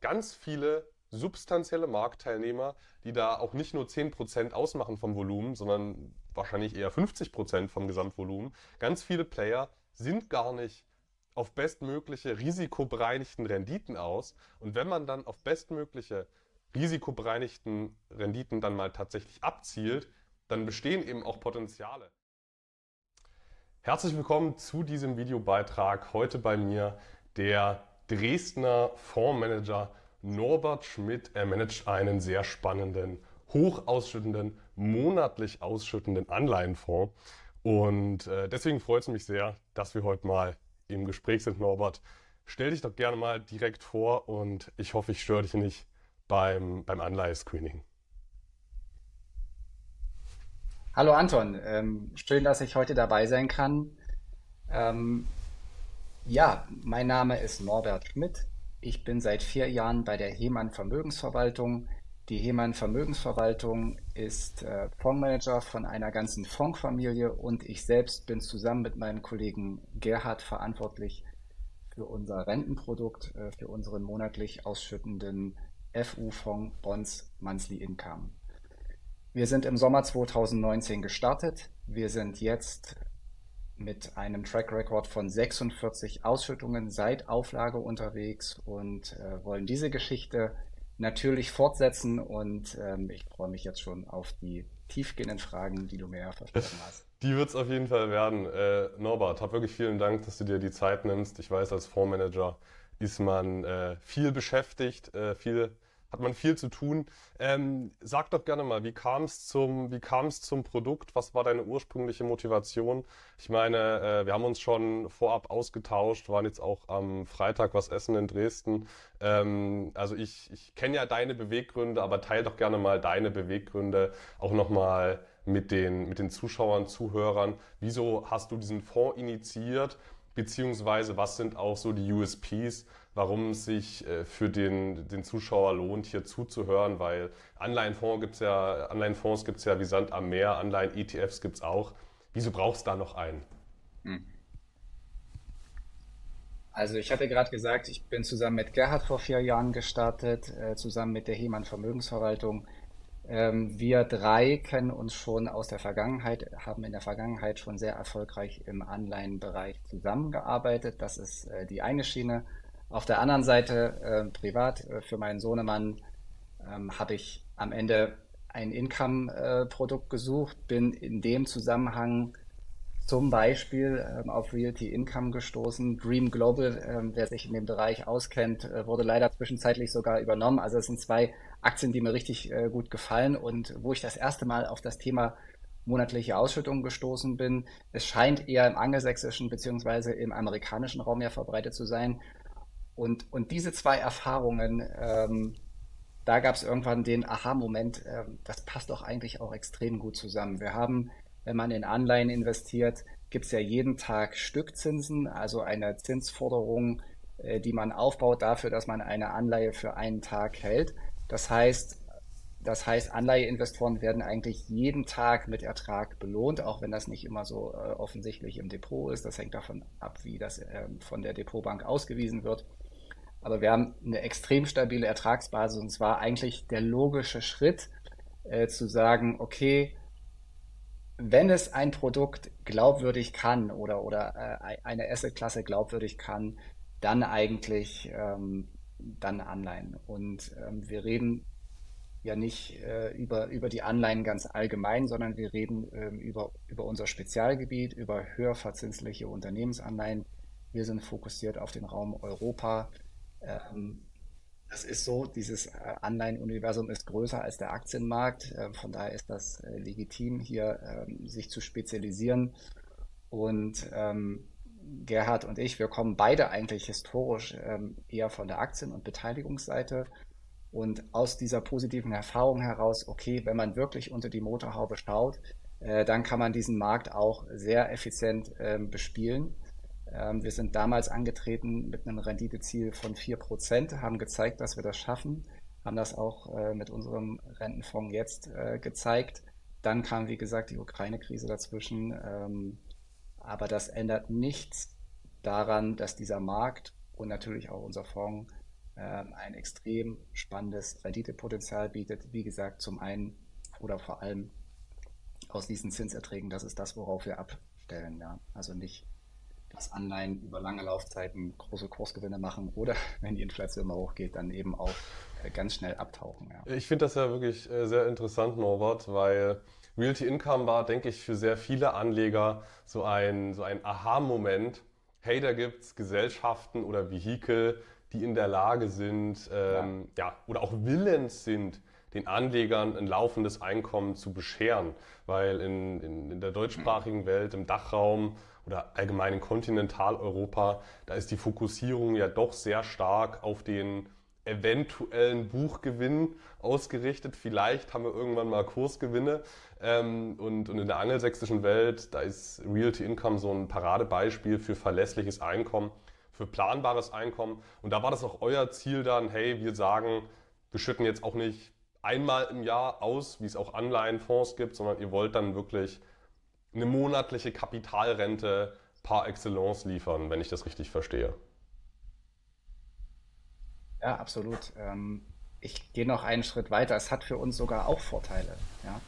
ganz viele substanzielle Marktteilnehmer, die da auch nicht nur 10% ausmachen vom Volumen, sondern wahrscheinlich eher 50% vom Gesamtvolumen. Ganz viele Player sind gar nicht auf bestmögliche risikobereinigten Renditen aus. Und wenn man dann auf bestmögliche risikobereinigten Renditen dann mal tatsächlich abzielt, dann bestehen eben auch Potenziale. Herzlich willkommen zu diesem Videobeitrag. Heute bei mir der Dresdner Fondsmanager Norbert Schmidt. Er managt einen sehr spannenden, hoch ausschüttenden, monatlich ausschüttenden Anleihenfonds. Und äh, deswegen freut es mich sehr, dass wir heute mal im Gespräch sind, Norbert. Stell dich doch gerne mal direkt vor und ich hoffe, ich störe dich nicht beim, beim Anleihescreening. Hallo Anton, ähm, schön, dass ich heute dabei sein kann. Ähm, ja, mein Name ist Norbert Schmidt. Ich bin seit vier Jahren bei der Hemann Vermögensverwaltung. Die Hemann Vermögensverwaltung ist äh, Fondsmanager von einer ganzen Fondsfamilie und ich selbst bin zusammen mit meinem Kollegen Gerhard verantwortlich für unser Rentenprodukt, äh, für unseren monatlich ausschüttenden FU-Fonds Bonds Monthly Income. Wir sind im Sommer 2019 gestartet. Wir sind jetzt mit einem Track Record von 46 Ausschüttungen seit Auflage unterwegs und äh, wollen diese Geschichte natürlich fortsetzen und ähm, ich freue mich jetzt schon auf die tiefgehenden Fragen, die du mir versprochen hast. Die wird es auf jeden Fall werden. Äh, Norbert, hab wirklich vielen Dank, dass du dir die Zeit nimmst. Ich weiß, als Fondsmanager ist man äh, viel beschäftigt, äh, viel hat man viel zu tun. Ähm, sag doch gerne mal, wie kam es zum, wie kam zum Produkt? Was war deine ursprüngliche Motivation? Ich meine, äh, wir haben uns schon vorab ausgetauscht, waren jetzt auch am Freitag was essen in Dresden. Ähm, also ich, ich kenne ja deine Beweggründe, aber teile doch gerne mal deine Beweggründe auch nochmal mit den, mit den Zuschauern, Zuhörern. Wieso hast du diesen Fonds initiiert? Beziehungsweise was sind auch so die USPs, warum es sich äh, für den, den Zuschauer lohnt, hier zuzuhören, weil Anleihenfonds gibt es ja, Anleihenfonds gibt es ja wie Sand am Meer, Anleihen-ETFs gibt es auch. Wieso brauchst du da noch einen? Hm. Also ich hatte gerade gesagt, ich bin zusammen mit Gerhard vor vier Jahren gestartet, äh, zusammen mit der Hemann Vermögensverwaltung. Ähm, wir drei kennen uns schon aus der Vergangenheit, haben in der Vergangenheit schon sehr erfolgreich im Anleihenbereich zusammengearbeitet. Das ist äh, die eine Schiene. Auf der anderen Seite, äh, privat, äh, für meinen Sohnemann ähm, habe ich am Ende ein Income-Produkt gesucht, bin in dem Zusammenhang zum Beispiel ähm, auf Realty Income gestoßen. Dream Global, ähm, wer sich in dem Bereich auskennt, äh, wurde leider zwischenzeitlich sogar übernommen. Also es sind zwei Aktien, die mir richtig äh, gut gefallen und wo ich das erste Mal auf das Thema monatliche Ausschüttung gestoßen bin. Es scheint eher im angelsächsischen beziehungsweise im amerikanischen Raum ja verbreitet zu sein. Und, und diese zwei Erfahrungen, ähm, da gab es irgendwann den Aha-Moment, äh, das passt doch eigentlich auch extrem gut zusammen. Wir haben, wenn man in Anleihen investiert, gibt es ja jeden Tag Stückzinsen, also eine Zinsforderung, äh, die man aufbaut dafür, dass man eine Anleihe für einen Tag hält. Das heißt, das heißt, Anleiheinvestoren werden eigentlich jeden Tag mit Ertrag belohnt, auch wenn das nicht immer so äh, offensichtlich im Depot ist. Das hängt davon ab, wie das äh, von der Depotbank ausgewiesen wird. Aber wir haben eine extrem stabile Ertragsbasis und zwar eigentlich der logische Schritt äh, zu sagen, okay, wenn es ein Produkt glaubwürdig kann oder, oder äh, eine Assetklasse glaubwürdig kann, dann eigentlich ähm, dann Anleihen. Und ähm, wir reden ja nicht äh, über, über die Anleihen ganz allgemein, sondern wir reden ähm, über, über unser Spezialgebiet, über höher verzinsliche Unternehmensanleihen. Wir sind fokussiert auf den Raum Europa, ähm, das ist so, dieses äh, Anleihenuniversum ist größer als der Aktienmarkt. Äh, von daher ist das äh, legitim, hier ähm, sich zu spezialisieren. Und ähm, Gerhard und ich, wir kommen beide eigentlich historisch eher von der Aktien- und Beteiligungsseite. Und aus dieser positiven Erfahrung heraus, okay, wenn man wirklich unter die Motorhaube schaut, dann kann man diesen Markt auch sehr effizient bespielen. Ähm, wir sind damals angetreten mit einem Renditeziel von 4%, haben gezeigt, dass wir das schaffen, haben das auch äh, mit unserem Rentenfonds jetzt äh, gezeigt. Dann kam, wie gesagt, die Ukraine-Krise dazwischen. Ähm, aber das ändert nichts daran, dass dieser Markt und natürlich auch unser Fonds ähm, ein extrem spannendes Renditepotenzial bietet. Wie gesagt, zum einen oder vor allem aus diesen Zinserträgen, das ist das, worauf wir abstellen. Ja? Also nicht, dass Anleihen über lange Laufzeiten große Kursgewinne machen oder wenn die Inflation mal hochgeht, dann eben auch äh, ganz schnell abtauchen. Ja. Ich finde das ja wirklich äh, sehr interessant, Norbert, weil Realty Income war, denke ich, für sehr viele Anleger so ein, so ein Aha-Moment. Hey, da gibt es Gesellschaften oder Vehikel, die in der Lage sind, ähm, ja. ja, oder auch willens sind, den Anlegern ein laufendes Einkommen zu bescheren. Weil in, in, in der deutschsprachigen Welt, im Dachraum oder allgemein in Kontinentaleuropa, da ist die Fokussierung ja doch sehr stark auf den eventuellen Buchgewinn ausgerichtet. Vielleicht haben wir irgendwann mal Kursgewinne. Ähm, und, und in der angelsächsischen Welt, da ist Realty Income so ein Paradebeispiel für verlässliches Einkommen, für planbares Einkommen. Und da war das auch euer Ziel dann, hey, wir sagen, wir schütten jetzt auch nicht einmal im Jahr aus, wie es auch Anleihenfonds gibt, sondern ihr wollt dann wirklich eine monatliche Kapitalrente par excellence liefern, wenn ich das richtig verstehe. Ja, absolut. Ähm, ich gehe noch einen Schritt weiter. Es hat für uns sogar auch Vorteile. Ja?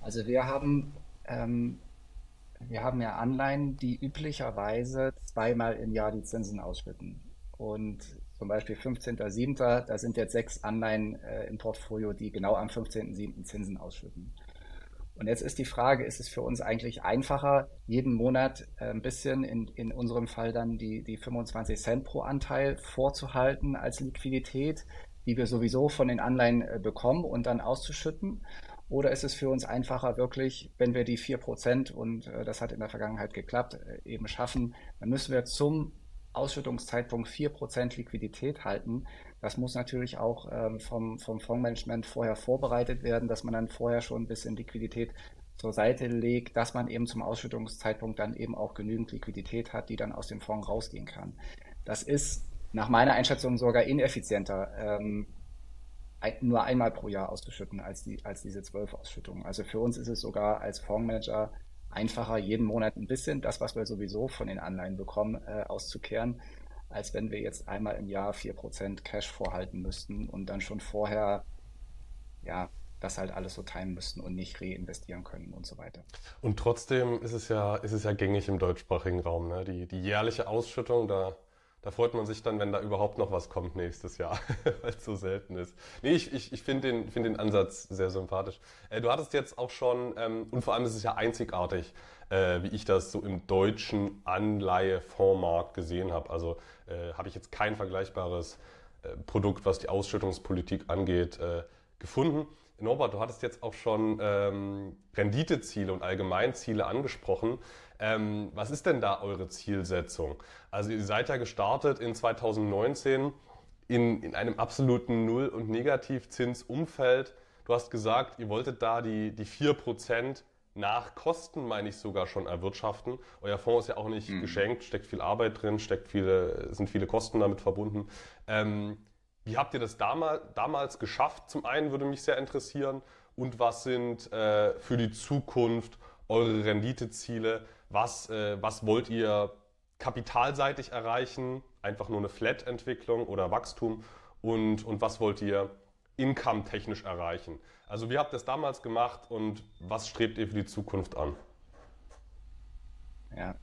Also wir haben, ähm, wir haben ja Anleihen, die üblicherweise zweimal im Jahr die Zinsen ausschütten. Und zum Beispiel 15.07., da sind jetzt sechs Anleihen äh, im Portfolio, die genau am 15.07. Zinsen ausschütten. Und jetzt ist die Frage, ist es für uns eigentlich einfacher, jeden Monat äh, ein bisschen, in, in unserem Fall dann die, die 25 Cent pro Anteil vorzuhalten als Liquidität, die wir sowieso von den Anleihen äh, bekommen und dann auszuschütten? Oder ist es für uns einfacher, wirklich, wenn wir die 4% und äh, das hat in der Vergangenheit geklappt, eben schaffen, dann müssen wir zum Ausschüttungszeitpunkt 4% Liquidität halten. Das muss natürlich auch ähm, vom, vom Fondsmanagement vorher vorbereitet werden, dass man dann vorher schon ein bisschen Liquidität zur Seite legt, dass man eben zum Ausschüttungszeitpunkt dann eben auch genügend Liquidität hat, die dann aus dem Fonds rausgehen kann. Das ist nach meiner Einschätzung sogar ineffizienter, ähm, nur einmal pro Jahr auszuschütten als, die, als diese zwölf Ausschüttungen. Also für uns ist es sogar als Fondsmanager einfacher, jeden Monat ein bisschen das, was wir sowieso von den Anleihen bekommen, äh, auszukehren als wenn wir jetzt einmal im Jahr 4% Cash vorhalten müssten und dann schon vorher ja, das halt alles so timen müssten und nicht reinvestieren können und so weiter. Und trotzdem ist es ja, ist es ja gängig im deutschsprachigen Raum. Ne? Die, die jährliche Ausschüttung, da, da freut man sich dann, wenn da überhaupt noch was kommt nächstes Jahr, weil es so selten ist. Nee, ich, ich, ich finde den, find den Ansatz sehr sympathisch. Äh, du hattest jetzt auch schon, ähm, und vor allem ist es ja einzigartig, äh, wie ich das so im deutschen Anleihefondsmarkt gesehen habe. Also äh, habe ich jetzt kein vergleichbares äh, Produkt, was die Ausschüttungspolitik angeht, äh, gefunden. Norbert, du hattest jetzt auch schon ähm, Renditeziele und Allgemeinziele angesprochen. Ähm, was ist denn da eure Zielsetzung? Also ihr seid ja gestartet in 2019 in, in einem absoluten Null- und Negativzinsumfeld. Du hast gesagt, ihr wolltet da die, die 4% nach Kosten, meine ich sogar schon, erwirtschaften. Euer Fonds ist ja auch nicht mhm. geschenkt, steckt viel Arbeit drin, steckt viele, sind viele Kosten damit verbunden. Ähm, wie habt ihr das damals, damals geschafft? Zum einen würde mich sehr interessieren. Und was sind äh, für die Zukunft eure Renditeziele? Was, äh, was wollt ihr kapitalseitig erreichen? Einfach nur eine Flat-Entwicklung oder Wachstum? Und, und was wollt ihr income-technisch erreichen? Also wie habt ihr es damals gemacht und was strebt ihr für die Zukunft an? Ja.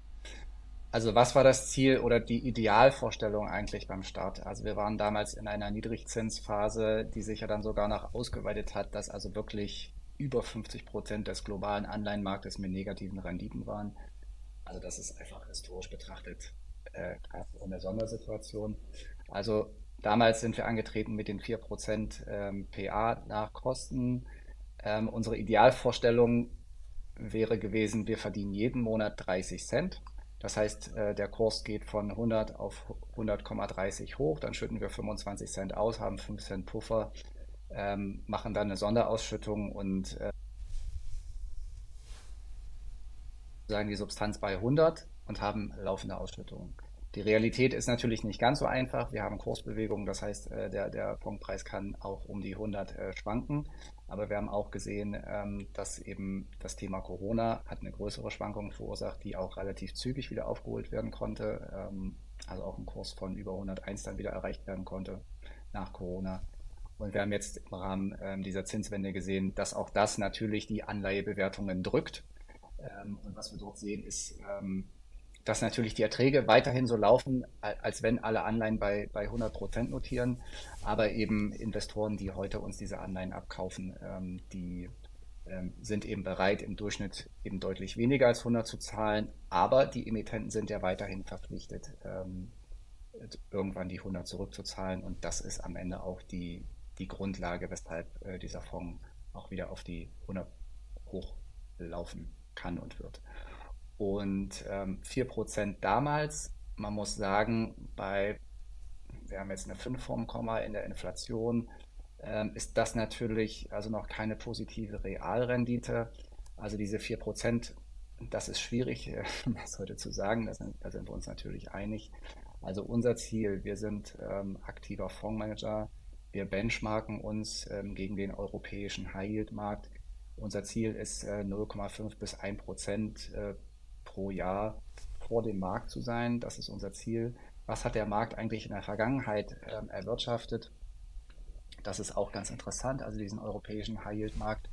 Also was war das Ziel oder die Idealvorstellung eigentlich beim Start? Also wir waren damals in einer Niedrigzinsphase, die sich ja dann sogar noch ausgeweitet hat, dass also wirklich über 50 Prozent des globalen Anleihenmarktes mit negativen Renditen waren. Also das ist einfach historisch betrachtet äh, eine Sondersituation. Also Damals sind wir angetreten mit den 4% ähm, PA nach Kosten. Ähm, unsere Idealvorstellung wäre gewesen, wir verdienen jeden Monat 30 Cent. Das heißt, äh, der Kurs geht von 100 auf 100,30 hoch, dann schütten wir 25 Cent aus, haben 5 Cent Puffer, ähm, machen dann eine Sonderausschüttung und äh, sagen die Substanz bei 100 und haben laufende Ausschüttungen. Die Realität ist natürlich nicht ganz so einfach. Wir haben Kursbewegungen, das heißt, äh, der, der Punktpreis kann auch um die 100 äh, schwanken. Aber wir haben auch gesehen, ähm, dass eben das Thema Corona hat eine größere Schwankung verursacht, die auch relativ zügig wieder aufgeholt werden konnte. Ähm, also auch ein Kurs von über 101 dann wieder erreicht werden konnte. nach Corona. Und wir haben jetzt im Rahmen ähm, dieser Zinswende gesehen, dass auch das natürlich die Anleihebewertungen drückt. Und was wir dort sehen, ist, dass natürlich die Erträge weiterhin so laufen, als wenn alle Anleihen bei, bei 100 Prozent notieren, aber eben Investoren, die heute uns diese Anleihen abkaufen, ähm, die ähm, sind eben bereit, im Durchschnitt eben deutlich weniger als 100 zu zahlen, aber die Emittenten sind ja weiterhin verpflichtet, ähm, irgendwann die 100 zurückzuzahlen. Und das ist am Ende auch die, die Grundlage, weshalb äh, dieser Fonds auch wieder auf die 100 hochlaufen kann und wird. Und ähm, 4% damals, man muss sagen, bei, wir haben jetzt eine 5 vorm Komma in der Inflation, ähm, ist das natürlich also noch keine positive Realrendite. Also diese 4%, das ist schwierig, das heute zu sagen, da sind, da sind wir uns natürlich einig. Also unser Ziel, wir sind ähm, aktiver Fondsmanager, wir benchmarken uns ähm, gegen den europäischen High-Yield-Markt. Unser Ziel ist äh, 0,5 bis 1 Prozent äh, pro Jahr vor dem Markt zu sein. Das ist unser Ziel. Was hat der Markt eigentlich in der Vergangenheit ähm, erwirtschaftet? Das ist auch ganz interessant. Also diesen europäischen High-Yield-Markt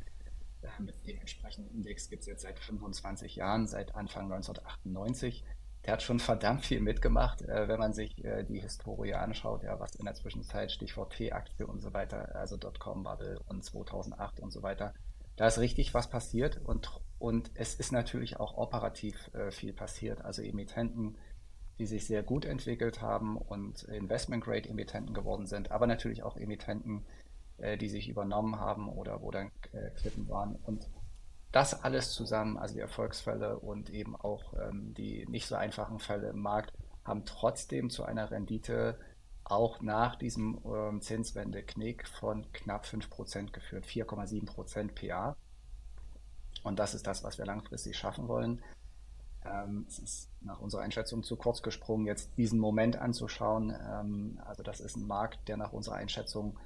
äh, mit dem entsprechenden Index gibt es jetzt seit 25 Jahren, seit Anfang 1998. Der hat schon verdammt viel mitgemacht, äh, wenn man sich äh, die Historie anschaut, ja, was in der Zwischenzeit, Stichwort T-Aktie und so weiter, also Dotcom-Bubble und 2008 und so weiter, da ist richtig was passiert und, und es ist natürlich auch operativ äh, viel passiert. Also Emittenten, die sich sehr gut entwickelt haben und Investment-Grade-Emittenten geworden sind, aber natürlich auch Emittenten, äh, die sich übernommen haben oder wo dann äh, Klippen waren. Und das alles zusammen, also die Erfolgsfälle und eben auch ähm, die nicht so einfachen Fälle im Markt, haben trotzdem zu einer Rendite auch nach diesem ähm, Zinswende-Knick von knapp 5% geführt, 4,7% PA. Und das ist das, was wir langfristig schaffen wollen. Ähm, es ist nach unserer Einschätzung zu kurz gesprungen, jetzt diesen Moment anzuschauen. Ähm, also das ist ein Markt, der nach unserer Einschätzung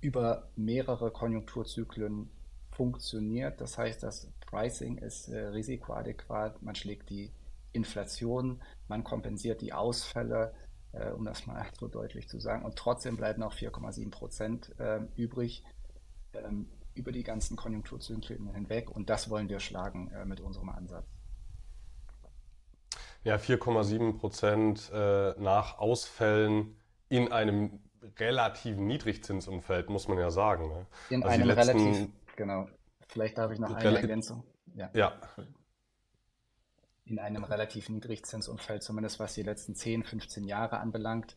über mehrere Konjunkturzyklen funktioniert. Das heißt, das Pricing ist äh, risikoadäquat. Man schlägt die Inflation, man kompensiert die Ausfälle, äh, um das mal so deutlich zu sagen. Und trotzdem bleiben noch 4,7 Prozent äh, übrig ähm, über die ganzen Konjunkturzyklen hinweg. Und das wollen wir schlagen äh, mit unserem Ansatz. Ja, 4,7 Prozent äh, nach Ausfällen in einem relativen Niedrigzinsumfeld, muss man ja sagen. Ne? In also einem letzten, relativ, genau. Vielleicht darf ich noch eine Ergänzung. Ja. ja in einem relativ Niedrigzinsumfeld, zumindest was die letzten 10, 15 Jahre anbelangt.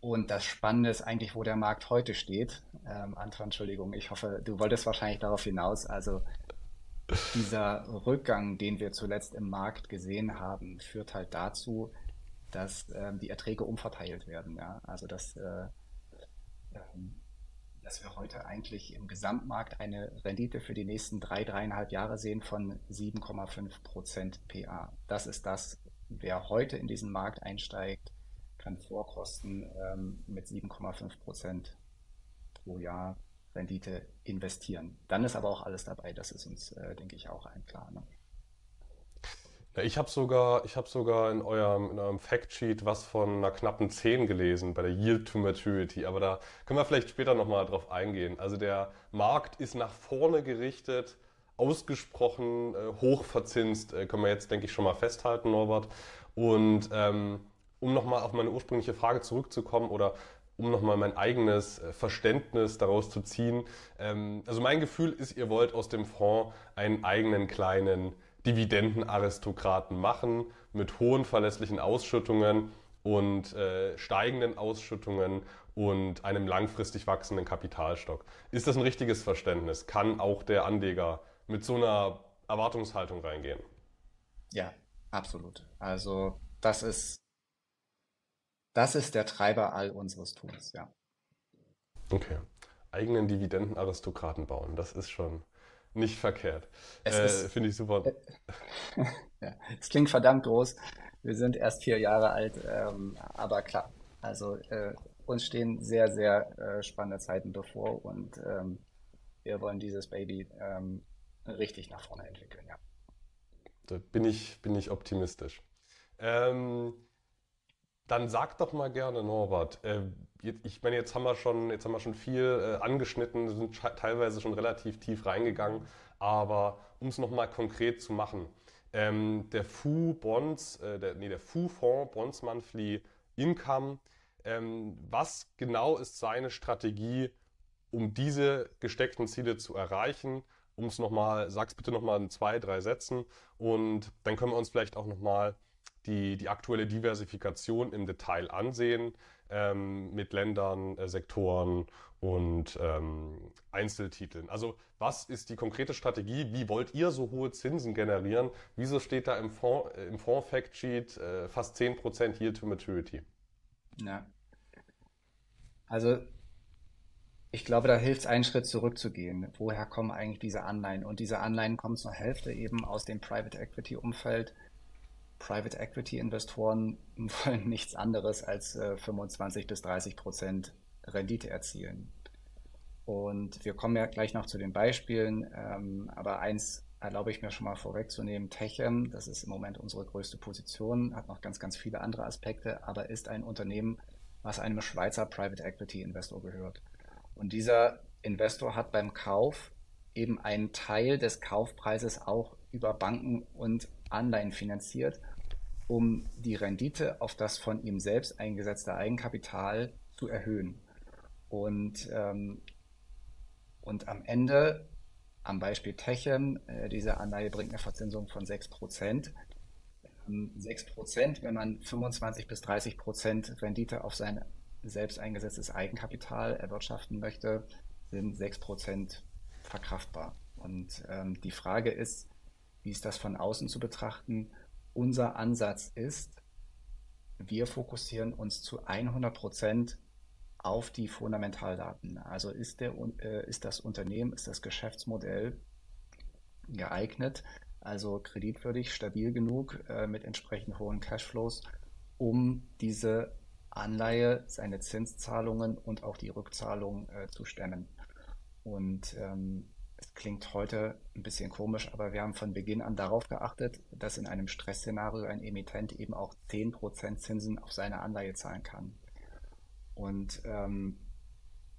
Und das Spannende ist eigentlich, wo der Markt heute steht. Ähm, Anton, Entschuldigung, ich hoffe, du wolltest wahrscheinlich darauf hinaus. Also dieser Rückgang, den wir zuletzt im Markt gesehen haben, führt halt dazu, dass ähm, die Erträge umverteilt werden. Ja? Also dass äh, ähm, dass wir heute eigentlich im Gesamtmarkt eine Rendite für die nächsten drei, dreieinhalb Jahre sehen von 7,5 Prozent PA. Das ist das, wer heute in diesen Markt einsteigt, kann Vorkosten ähm, mit 7,5 Prozent pro Jahr Rendite investieren. Dann ist aber auch alles dabei. Das ist uns, äh, denke ich, auch ein klar. Ne? Ja, ich habe sogar, hab sogar in eurem, in eurem Factsheet was von einer knappen 10 gelesen bei der Yield to Maturity, aber da können wir vielleicht später nochmal drauf eingehen. Also der Markt ist nach vorne gerichtet, ausgesprochen äh, hoch verzinst, äh, können wir jetzt, denke ich, schon mal festhalten, Norbert. Und ähm, um nochmal auf meine ursprüngliche Frage zurückzukommen oder um nochmal mein eigenes äh, Verständnis daraus zu ziehen. Ähm, also mein Gefühl ist, ihr wollt aus dem Fonds einen eigenen kleinen Dividendenaristokraten machen mit hohen verlässlichen Ausschüttungen und äh, steigenden Ausschüttungen und einem langfristig wachsenden Kapitalstock. Ist das ein richtiges Verständnis? Kann auch der Anleger mit so einer Erwartungshaltung reingehen? Ja, absolut. Also das ist, das ist der Treiber all unseres Tuns, ja. Okay. Eigenen Dividendenaristokraten bauen, das ist schon nicht verkehrt. Äh, Finde ich super. ja, es klingt verdammt groß. Wir sind erst vier Jahre alt, ähm, aber klar. Also äh, uns stehen sehr, sehr äh, spannende Zeiten bevor und ähm, wir wollen dieses Baby ähm, richtig nach vorne entwickeln, ja. Da bin ich, bin ich optimistisch. Ähm, Dann sag doch mal gerne, Norbert. Äh, ich meine, jetzt haben wir schon, jetzt haben wir schon viel äh, angeschnitten, sind teilweise schon relativ tief reingegangen, aber um es nochmal konkret zu machen. Ähm, der FU Bonds, äh, der, nee, der FU Fonds Bonds Monthly Income, ähm, was genau ist seine Strategie, um diese gesteckten Ziele zu erreichen? Um es nochmal, sag's bitte nochmal in zwei, drei Sätzen und dann können wir uns vielleicht auch nochmal die, die aktuelle Diversifikation im Detail ansehen ähm, mit Ländern, äh, Sektoren und ähm, Einzeltiteln. Also was ist die konkrete Strategie? Wie wollt ihr so hohe Zinsen generieren? Wieso steht da im Fonds, äh, im Fonds Fact äh, fast 10% Yield to Maturity? Ja. Also ich glaube, da hilft es, einen Schritt zurückzugehen. Woher kommen eigentlich diese Anleihen? Und diese Anleihen kommen zur Hälfte eben aus dem Private Equity Umfeld. Private Equity Investoren wollen nichts anderes als äh, 25 bis 30 Prozent Rendite erzielen. Und wir kommen ja gleich noch zu den Beispielen, ähm, aber eins erlaube ich mir schon mal vorwegzunehmen. Techem, das ist im Moment unsere größte Position, hat noch ganz, ganz viele andere Aspekte, aber ist ein Unternehmen, was einem Schweizer Private Equity Investor gehört. Und dieser Investor hat beim Kauf eben einen Teil des Kaufpreises auch über Banken und Anleihen finanziert, um die Rendite auf das von ihm selbst eingesetzte Eigenkapital zu erhöhen. Und, ähm, und am Ende, am Beispiel Techem, äh, diese Anleihe bringt eine Verzinsung von 6%. 6%, ähm, wenn man 25 bis 30 Prozent Rendite auf sein selbst eingesetztes Eigenkapital erwirtschaften möchte, sind 6% verkraftbar. Und ähm, die Frage ist, wie ist das von außen zu betrachten? Unser Ansatz ist, wir fokussieren uns zu 100% auf die Fundamentaldaten. Also ist, der, äh, ist das Unternehmen, ist das Geschäftsmodell geeignet, also kreditwürdig, stabil genug, äh, mit entsprechend hohen Cashflows, um diese Anleihe, seine Zinszahlungen und auch die Rückzahlung äh, zu stemmen. Und ähm, es klingt heute ein bisschen komisch, aber wir haben von Beginn an darauf geachtet, dass in einem Stressszenario ein Emittent eben auch 10% Zinsen auf seine Anleihe zahlen kann. Und ähm,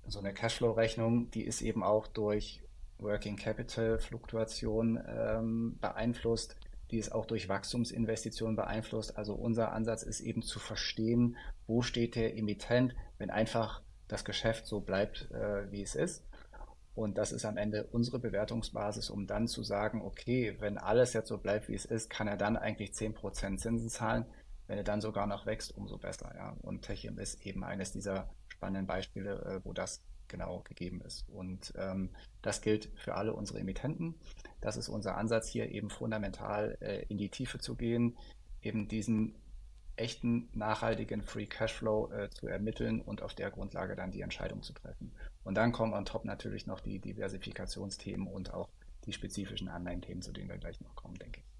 so eine Cashflow-Rechnung, die ist eben auch durch Working Capital Fluktuation ähm, beeinflusst die ist auch durch Wachstumsinvestitionen beeinflusst. Also unser Ansatz ist eben zu verstehen, wo steht der Emittent, wenn einfach das Geschäft so bleibt, äh, wie es ist. Und das ist am Ende unsere Bewertungsbasis, um dann zu sagen, okay, wenn alles jetzt so bleibt, wie es ist, kann er dann eigentlich 10% Zinsen zahlen. Wenn er dann sogar noch wächst, umso besser. Ja. Und Techim ist eben eines dieser spannenden Beispiele, äh, wo das genau gegeben ist. Und ähm, das gilt für alle unsere Emittenten. Das ist unser Ansatz hier eben fundamental äh, in die Tiefe zu gehen, eben diesen echten, nachhaltigen Free Cashflow äh, zu ermitteln und auf der Grundlage dann die Entscheidung zu treffen. Und dann kommen on top natürlich noch die Diversifikationsthemen und auch die spezifischen Anleihenthemen, zu denen wir gleich noch kommen, denke ich.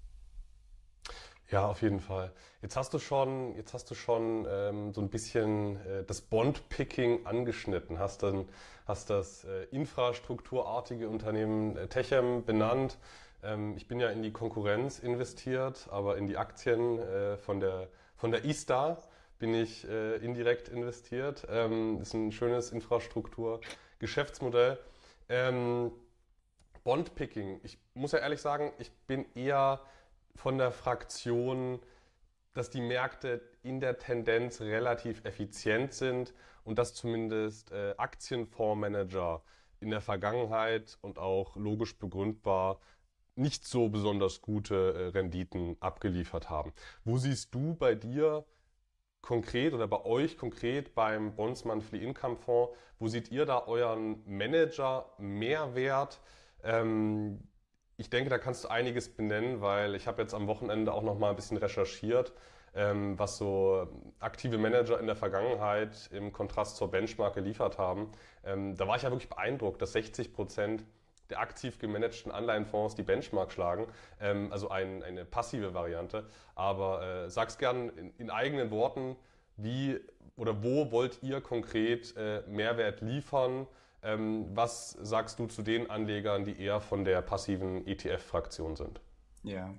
Ja, auf jeden Fall. Jetzt hast du schon, jetzt hast du schon ähm, so ein bisschen äh, das Bond-Picking angeschnitten, hast dann hast das äh, infrastrukturartige Unternehmen äh, Techem benannt. Ähm, ich bin ja in die Konkurrenz investiert, aber in die Aktien äh, von der von der ISTA bin ich äh, indirekt investiert. Ähm, ist ein schönes Infrastruktur-Geschäftsmodell. Ähm, Bond-Picking. Ich muss ja ehrlich sagen, ich bin eher von der Fraktion, dass die Märkte in der Tendenz relativ effizient sind und dass zumindest äh, Aktienfondsmanager in der Vergangenheit und auch logisch begründbar nicht so besonders gute äh, Renditen abgeliefert haben. Wo siehst du bei dir konkret oder bei euch konkret beim Bonds Monthly Income Fonds, wo seht ihr da euren Manager Mehrwert? Ähm, ich denke, da kannst du einiges benennen, weil ich habe jetzt am Wochenende auch noch mal ein bisschen recherchiert, ähm, was so aktive Manager in der Vergangenheit im Kontrast zur Benchmark geliefert haben. Ähm, da war ich ja wirklich beeindruckt, dass 60 Prozent der aktiv gemanagten Anleihenfonds die Benchmark schlagen, ähm, also ein, eine passive Variante. Aber äh, sag's gern in, in, eigenen Worten, wie oder wo wollt ihr konkret äh, Mehrwert liefern? Ähm, was sagst du zu den Anlegern, die eher von der passiven ETF-Fraktion sind? Ja.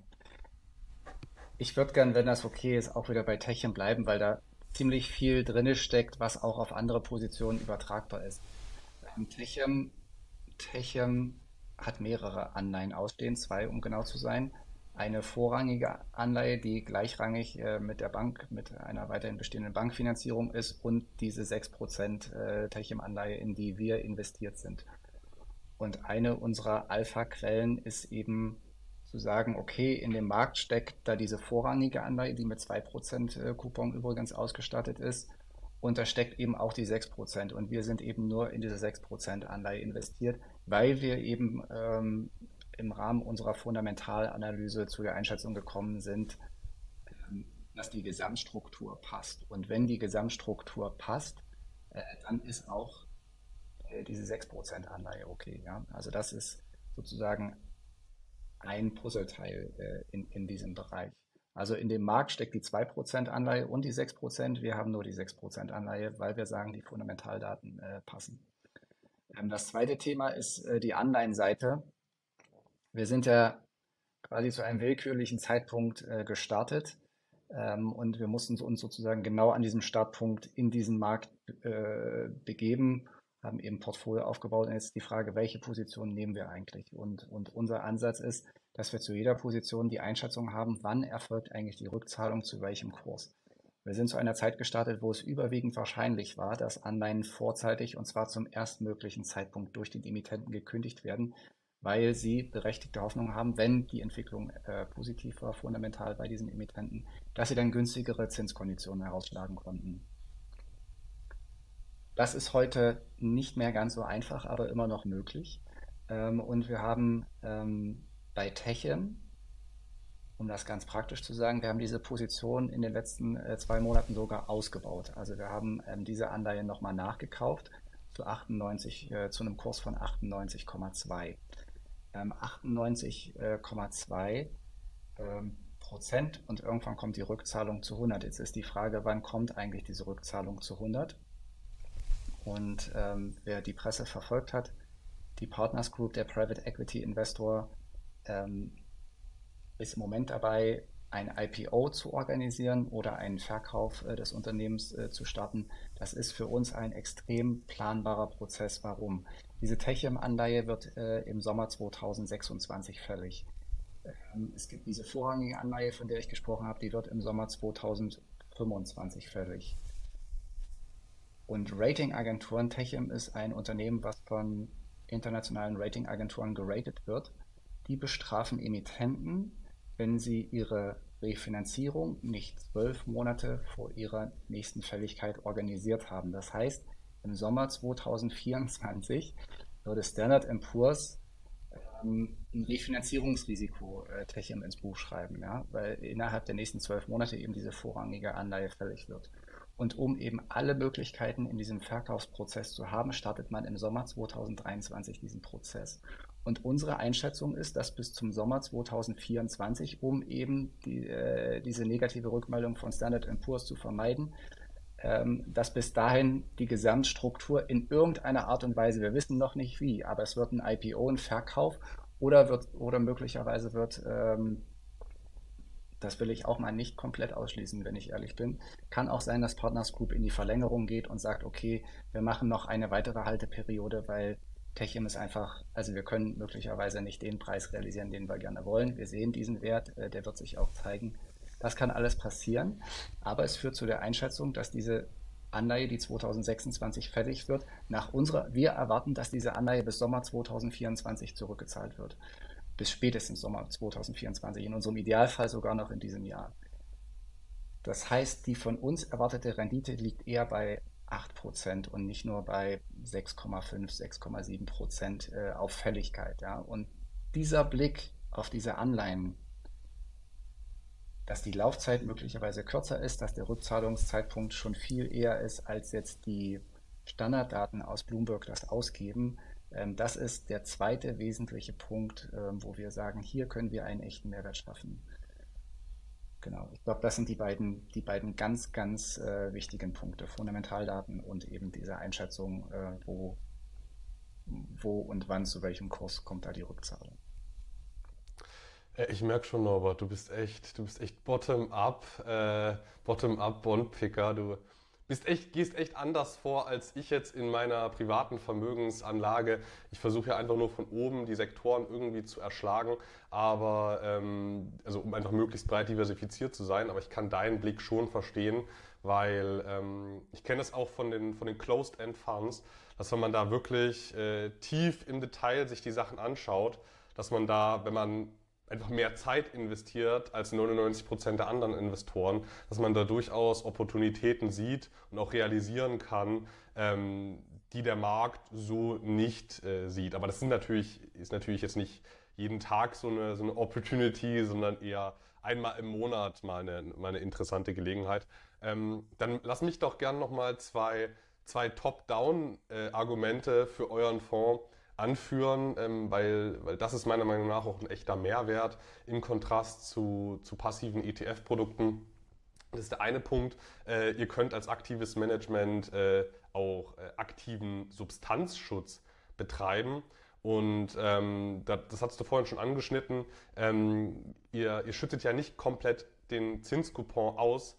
Ich würde gern, wenn das okay ist, auch wieder bei Techien bleiben, weil da ziemlich viel drin steckt, was auch auf andere Positionen übertragbar ist. Techem, Techem hat mehrere Anleihen ausstehen, zwei um genau zu sein. Eine vorrangige Anleihe, die gleichrangig äh, mit der Bank, mit einer weiterhin bestehenden Bankfinanzierung ist und diese 6% äh, Techem-Anleihe, in die wir investiert sind. Und eine unserer Alpha-Quellen ist eben zu sagen, okay, in dem Markt steckt da diese vorrangige Anleihe, die mit 2% äh, Coupon übrigens ausgestattet ist. Und da steckt eben auch die 6%. Und wir sind eben nur in diese 6% Anleihe investiert, weil wir eben ähm, im Rahmen unserer Fundamentalanalyse zu der Einschätzung gekommen sind, ähm, dass die Gesamtstruktur passt. Und wenn die Gesamtstruktur passt, äh, dann ist auch äh, diese 6% Anleihe okay. Ja? Also das ist sozusagen ein Puzzleteil äh, in, in diesem Bereich. Also in dem Markt steckt die 2% Anleihe und die 6%. Wir haben nur die 6% Anleihe, weil wir sagen, die Fundamentaldaten äh, passen. Ähm, das zweite Thema ist äh, die Anleihenseite. Wir sind ja quasi zu einem willkürlichen Zeitpunkt äh, gestartet ähm, und wir mussten uns sozusagen genau an diesem Startpunkt in diesen Markt äh, begeben haben eben Portfolio aufgebaut. Und jetzt die Frage, welche Position nehmen wir eigentlich? Und, und unser Ansatz ist, dass wir zu jeder Position die Einschätzung haben, wann erfolgt eigentlich die Rückzahlung zu welchem Kurs. Wir sind zu einer Zeit gestartet, wo es überwiegend wahrscheinlich war, dass Anleihen vorzeitig und zwar zum erstmöglichen Zeitpunkt durch den Emittenten gekündigt werden, weil sie berechtigte Hoffnung haben, wenn die Entwicklung äh, positiv war, fundamental bei diesen Emittenten, dass sie dann günstigere Zinskonditionen herausschlagen konnten. Das ist heute nicht mehr ganz so einfach, aber immer noch möglich. Ähm, und wir haben ähm, bei Techem, um das ganz praktisch zu sagen, wir haben diese Position in den letzten äh, zwei Monaten sogar ausgebaut. Also wir haben ähm, diese Anleihe nochmal nachgekauft zu 98, äh, zu einem Kurs von 98,2. 98,2 Prozent und irgendwann kommt die Rückzahlung zu 100. Jetzt ist die Frage, wann kommt eigentlich diese Rückzahlung zu 100? Und ähm, wer die Presse verfolgt hat, die Partners Group, der Private Equity Investor, ähm, ist im Moment dabei, ein IPO zu organisieren oder einen Verkauf äh, des Unternehmens äh, zu starten. Das ist für uns ein extrem planbarer Prozess. Warum? Diese Techem-Anleihe wird äh, im Sommer 2026 fällig. Ähm, es gibt diese vorrangige Anleihe, von der ich gesprochen habe, die wird im Sommer 2025 fällig. Und Ratingagenturen, Techem ist ein Unternehmen, was von internationalen Ratingagenturen geratet wird. Die bestrafen Emittenten, wenn sie ihre Refinanzierung nicht zwölf Monate vor ihrer nächsten Fälligkeit organisiert haben. Das heißt, im Sommer 2024 würde Standard Poor's ähm, ein Refinanzierungsrisiko äh, Techem ins Buch schreiben, ja, weil innerhalb der nächsten zwölf Monate eben diese vorrangige Anleihe fällig wird. Und um eben alle Möglichkeiten in diesem Verkaufsprozess zu haben, startet man im Sommer 2023 diesen Prozess. Und unsere Einschätzung ist, dass bis zum Sommer 2024, um eben die, äh, diese negative Rückmeldung von Standard Poor's zu vermeiden, ähm, dass bis dahin die Gesamtstruktur in irgendeiner Art und Weise, wir wissen noch nicht wie, aber es wird ein IPO, ein Verkauf oder wird oder möglicherweise wird ähm, das will ich auch mal nicht komplett ausschließen, wenn ich ehrlich bin. Kann auch sein, dass Partners Group in die Verlängerung geht und sagt, okay, wir machen noch eine weitere Halteperiode, weil Techim ist einfach, also wir können möglicherweise nicht den Preis realisieren, den wir gerne wollen. Wir sehen diesen Wert, äh, der wird sich auch zeigen. Das kann alles passieren, aber es führt zu der Einschätzung, dass diese Anleihe, die 2026 fällig wird, nach unserer, wir erwarten, dass diese Anleihe bis Sommer 2024 zurückgezahlt wird bis spätestens Sommer 2024, in unserem Idealfall sogar noch in diesem Jahr. Das heißt, die von uns erwartete Rendite liegt eher bei 8% und nicht nur bei 6,5, 6,7% äh, auf Fälligkeit. Ja. Und dieser Blick auf diese Anleihen, dass die Laufzeit möglicherweise kürzer ist, dass der Rückzahlungszeitpunkt schon viel eher ist als jetzt die Standarddaten aus Bloomberg das ausgeben, ähm, das ist der zweite wesentliche Punkt, ähm, wo wir sagen, hier können wir einen echten Mehrwert schaffen. Genau, ich glaube, das sind die beiden, die beiden ganz, ganz äh, wichtigen Punkte, Fundamentaldaten und eben diese Einschätzung, äh, wo, wo und wann zu welchem Kurs kommt da die Rückzahlung. Äh, ich merke schon, Norbert, du bist echt, du bist echt bottom-up, äh, bottom-up Bondpicker. Du bist echt, gehst echt anders vor als ich jetzt in meiner privaten Vermögensanlage. Ich versuche ja einfach nur von oben die Sektoren irgendwie zu erschlagen, aber ähm, also um einfach möglichst breit diversifiziert zu sein. Aber ich kann deinen Blick schon verstehen, weil ähm, ich kenne es auch von den, von den Closed-End-Funds, dass wenn man da wirklich äh, tief im Detail sich die Sachen anschaut, dass man da, wenn man einfach mehr Zeit investiert als 99 Prozent der anderen Investoren, dass man da durchaus Opportunitäten sieht und auch realisieren kann, ähm, die der Markt so nicht äh, sieht. Aber das sind natürlich, ist natürlich jetzt nicht jeden Tag so eine, so eine Opportunity, sondern eher einmal im Monat mal eine, mal eine interessante Gelegenheit. Ähm, dann lass mich doch gern nochmal zwei, zwei Top-Down-Argumente äh, für euren Fonds anführen, ähm, weil, weil das ist meiner Meinung nach auch ein echter Mehrwert im Kontrast zu, zu passiven ETF-Produkten. Das ist der eine Punkt. Äh, ihr könnt als aktives Management äh, auch äh, aktiven Substanzschutz betreiben. Und ähm, das, das hast du vorhin schon angeschnitten. Ähm, ihr, ihr schüttet ja nicht komplett den Zinscoupon aus,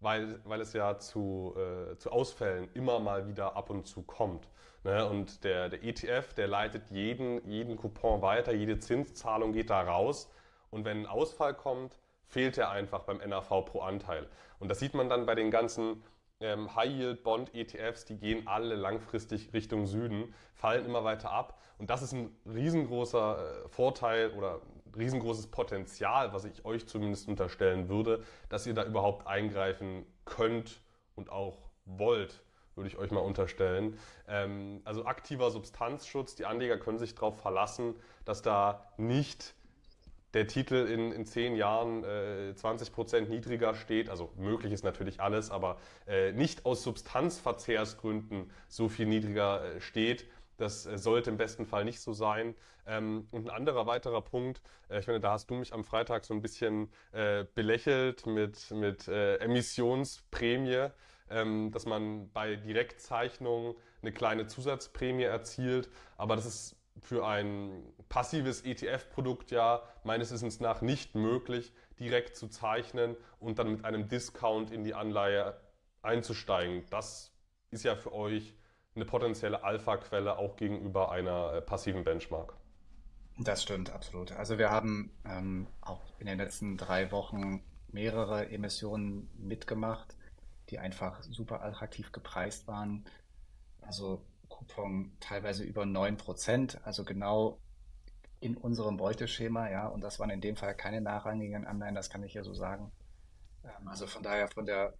weil, weil es ja zu, äh, zu Ausfällen immer mal wieder ab und zu kommt. Ne? Und der, der ETF, der leitet jeden, jeden Coupon weiter, jede Zinszahlung geht da raus. Und wenn ein Ausfall kommt, fehlt er einfach beim NAV pro Anteil. Und das sieht man dann bei den ganzen ähm, High-Yield-Bond-ETFs, die gehen alle langfristig Richtung Süden, fallen immer weiter ab. Und das ist ein riesengroßer äh, Vorteil oder riesengroßes Potenzial, was ich euch zumindest unterstellen würde, dass ihr da überhaupt eingreifen könnt und auch wollt, würde ich euch mal unterstellen. Ähm, also aktiver Substanzschutz, die Anleger können sich darauf verlassen, dass da nicht der Titel in, in zehn Jahren äh, 20 Prozent niedriger steht, also möglich ist natürlich alles, aber äh, nicht aus Substanzverzehrsgründen so viel niedriger äh, steht, das äh, sollte im besten Fall nicht so sein. Ähm, und ein anderer weiterer Punkt, äh, ich meine, da hast du mich am Freitag so ein bisschen äh, belächelt mit, mit Emissionsprämie, ähm, dass man bei Direktzeichnungen eine kleine Zusatzprämie erzielt. Aber das ist für ein passives ETF-Produkt ja meines Wissens nach nicht möglich, direkt zu zeichnen und dann mit einem Discount in die Anleihe einzusteigen. Das ist ja für euch eine potenzielle Alpha-Quelle auch gegenüber einer äh, passiven Benchmark. Das stimmt, absolut. Also wir haben ähm, auch in den letzten drei Wochen mehrere Emissionen mitgemacht, die einfach super attraktiv gepreist waren. Also Coupon teilweise über 9%, also genau in unserem Beuteschema, ja, und das waren in dem Fall keine nachrangigen Anleihen, das kann ich ja so sagen. Ähm, also von daher von der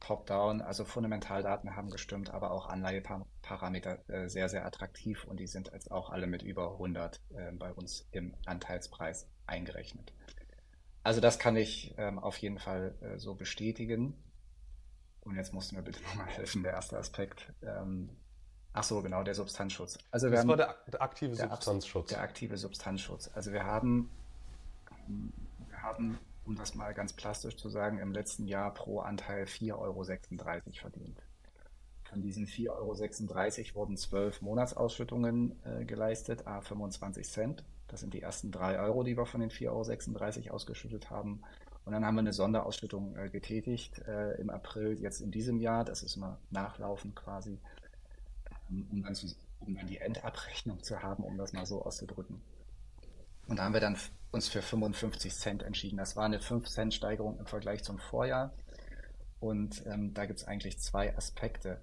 Top-Down, also Fundamentaldaten haben gestimmt, aber auch Anleiheparameter äh, sehr, sehr attraktiv und die sind jetzt auch alle mit über 100 äh, bei uns im Anteilspreis eingerechnet. Also das kann ich ähm, auf jeden Fall äh, so bestätigen. Und jetzt musst du mir bitte nochmal helfen, der erste Aspekt. Ähm, ach so, genau, der Substanzschutz. Also wir das haben, war der, der aktive der Substanzschutz. Der aktive Substanzschutz. Also wir haben, wir haben um das mal ganz plastisch zu sagen, im letzten Jahr pro Anteil 4,36 Euro verdient. Von diesen 4,36 Euro wurden 12 Monatsausschüttungen äh, geleistet, a 25 Cent. Das sind die ersten 3 Euro, die wir von den 4,36 Euro ausgeschüttet haben. Und dann haben wir eine Sonderausschüttung äh, getätigt äh, im April jetzt in diesem Jahr. Das ist immer nachlaufend quasi, ähm, um, dann zu, um dann die Endabrechnung zu haben, um das mal so auszudrücken. Und da haben wir dann uns für 55 Cent entschieden. Das war eine 5 Cent Steigerung im Vergleich zum Vorjahr. Und ähm, da gibt es eigentlich zwei Aspekte.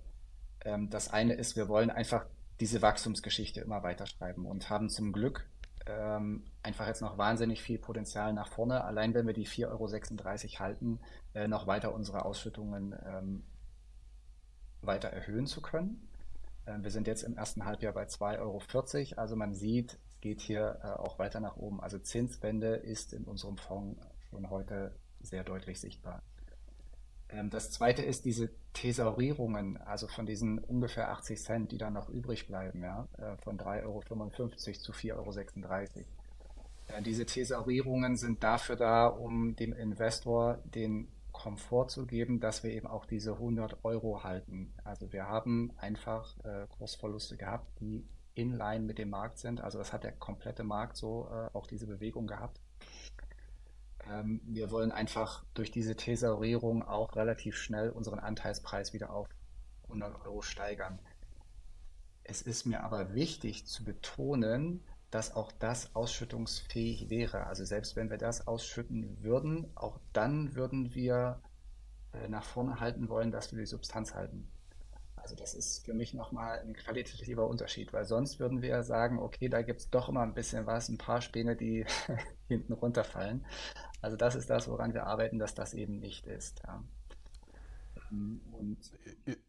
Ähm, das eine ist, wir wollen einfach diese Wachstumsgeschichte immer weiterschreiben und haben zum Glück ähm, einfach jetzt noch wahnsinnig viel Potenzial nach vorne. Allein wenn wir die 4,36 Euro halten, äh, noch weiter unsere Ausschüttungen ähm, weiter erhöhen zu können. Äh, wir sind jetzt im ersten Halbjahr bei 2,40 Euro. Also man sieht, geht hier äh, auch weiter nach oben. Also Zinswende ist in unserem Fonds schon heute sehr deutlich sichtbar. Ähm, das zweite ist diese Thesaurierungen, also von diesen ungefähr 80 Cent, die dann noch übrig bleiben, ja, äh, von 3,55 Euro zu 4,36 Euro. Äh, diese Thesaurierungen sind dafür da, um dem Investor den Komfort zu geben, dass wir eben auch diese 100 Euro halten. Also wir haben einfach äh, Kursverluste gehabt, die in line mit dem Markt sind. Also das hat der komplette Markt so äh, auch diese Bewegung gehabt. Ähm, wir wollen einfach durch diese Thesaurierung auch relativ schnell unseren Anteilspreis wieder auf 100 Euro steigern. Es ist mir aber wichtig zu betonen, dass auch das ausschüttungsfähig wäre. Also selbst wenn wir das ausschütten würden, auch dann würden wir äh, nach vorne halten wollen, dass wir die Substanz halten. Also das ist für mich nochmal ein qualitativer Unterschied, weil sonst würden wir sagen, okay, da gibt es doch immer ein bisschen was, ein paar Späne, die hinten runterfallen. Also das ist das, woran wir arbeiten, dass das eben nicht ist. Ja. Und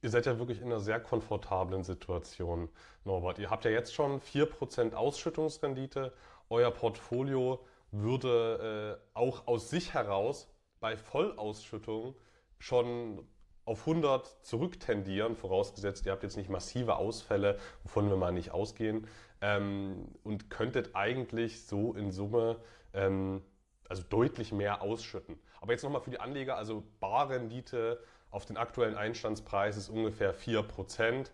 ihr seid ja wirklich in einer sehr komfortablen Situation, Norbert. Ihr habt ja jetzt schon 4% Ausschüttungsrendite. Euer Portfolio würde äh, auch aus sich heraus bei Vollausschüttung schon auf 100 zurücktendieren, vorausgesetzt, ihr habt jetzt nicht massive Ausfälle, wovon wir mal nicht ausgehen, ähm, und könntet eigentlich so in Summe ähm, also deutlich mehr ausschütten. Aber jetzt nochmal für die Anleger, also Barrendite auf den aktuellen Einstandspreis ist ungefähr 4%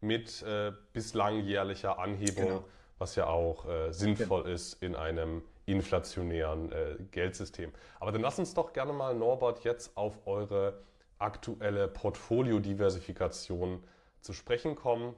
mit äh, bislang jährlicher Anhebung, genau. was ja auch äh, sinnvoll genau. ist in einem inflationären äh, Geldsystem. Aber dann lass uns doch gerne mal, Norbert, jetzt auf eure aktuelle Portfoliodiversifikation zu sprechen kommen.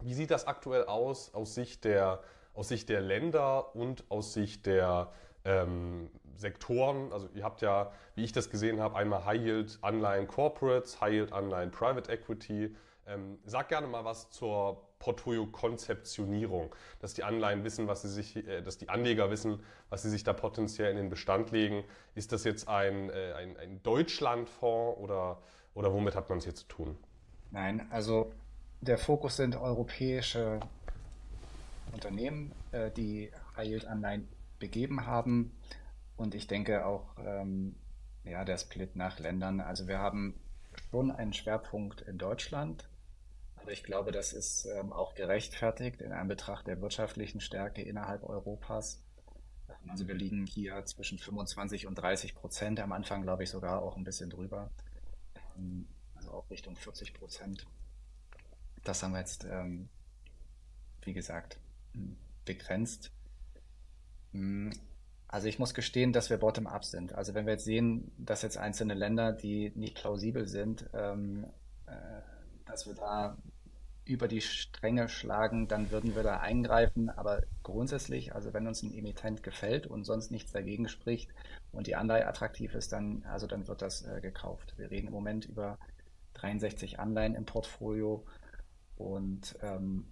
Wie sieht das aktuell aus aus Sicht der, aus Sicht der Länder und aus Sicht der ähm, Sektoren? Also ihr habt ja, wie ich das gesehen habe, einmal High Yield Anleihen Corporates, High Yield Anleihen Private Equity. Ähm, sag gerne mal was zur Portfolio-Konzeptionierung, dass die Anleihen wissen, was sie sich, äh, dass die Anleger wissen, was sie sich da potenziell in den Bestand legen. Ist das jetzt ein, äh, ein, ein Deutschlandfonds oder, oder womit hat man es hier zu tun? Nein, also der Fokus sind europäische Unternehmen, äh, die High-Yield-Anleihen begeben haben. Und ich denke auch, ähm, ja, der Split nach Ländern. Also wir haben schon einen Schwerpunkt in Deutschland, aber ich glaube, das ist ähm, auch gerechtfertigt in Anbetracht der wirtschaftlichen Stärke innerhalb Europas. Ähm, also wir liegen hier zwischen 25 und 30 Prozent, am Anfang glaube ich sogar auch ein bisschen drüber, ähm, also auch Richtung 40 Prozent. Das haben wir jetzt, ähm, wie gesagt, begrenzt. Hm, also ich muss gestehen, dass wir bottom-up sind. Also wenn wir jetzt sehen, dass jetzt einzelne Länder, die nicht plausibel sind, ähm, äh, dass wir da über die Stränge schlagen, dann würden wir da eingreifen. Aber grundsätzlich, also wenn uns ein Emittent gefällt und sonst nichts dagegen spricht und die Anleihe attraktiv ist, dann, also dann wird das äh, gekauft. Wir reden im Moment über 63 Anleihen im Portfolio und ähm,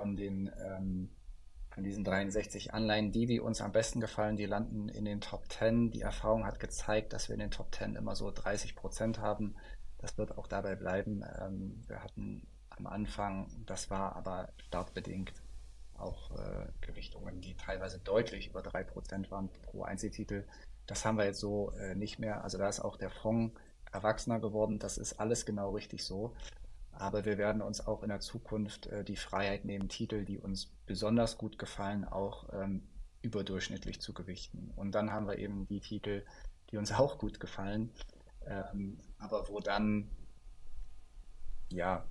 von den ähm, von diesen 63 Anleihen, die, die uns am besten gefallen, die landen in den Top 10. Die Erfahrung hat gezeigt, dass wir in den Top 10 immer so 30 Prozent haben. Das wird auch dabei bleiben. Ähm, wir hatten am Anfang. Das war aber startbedingt auch äh, Gewichtungen, die teilweise deutlich über 3% waren pro Einzeltitel. Das haben wir jetzt so äh, nicht mehr. Also da ist auch der Fonds erwachsener geworden. Das ist alles genau richtig so. Aber wir werden uns auch in der Zukunft äh, die Freiheit nehmen, Titel, die uns besonders gut gefallen, auch ähm, überdurchschnittlich zu gewichten. Und dann haben wir eben die Titel, die uns auch gut gefallen, ähm, aber wo dann ja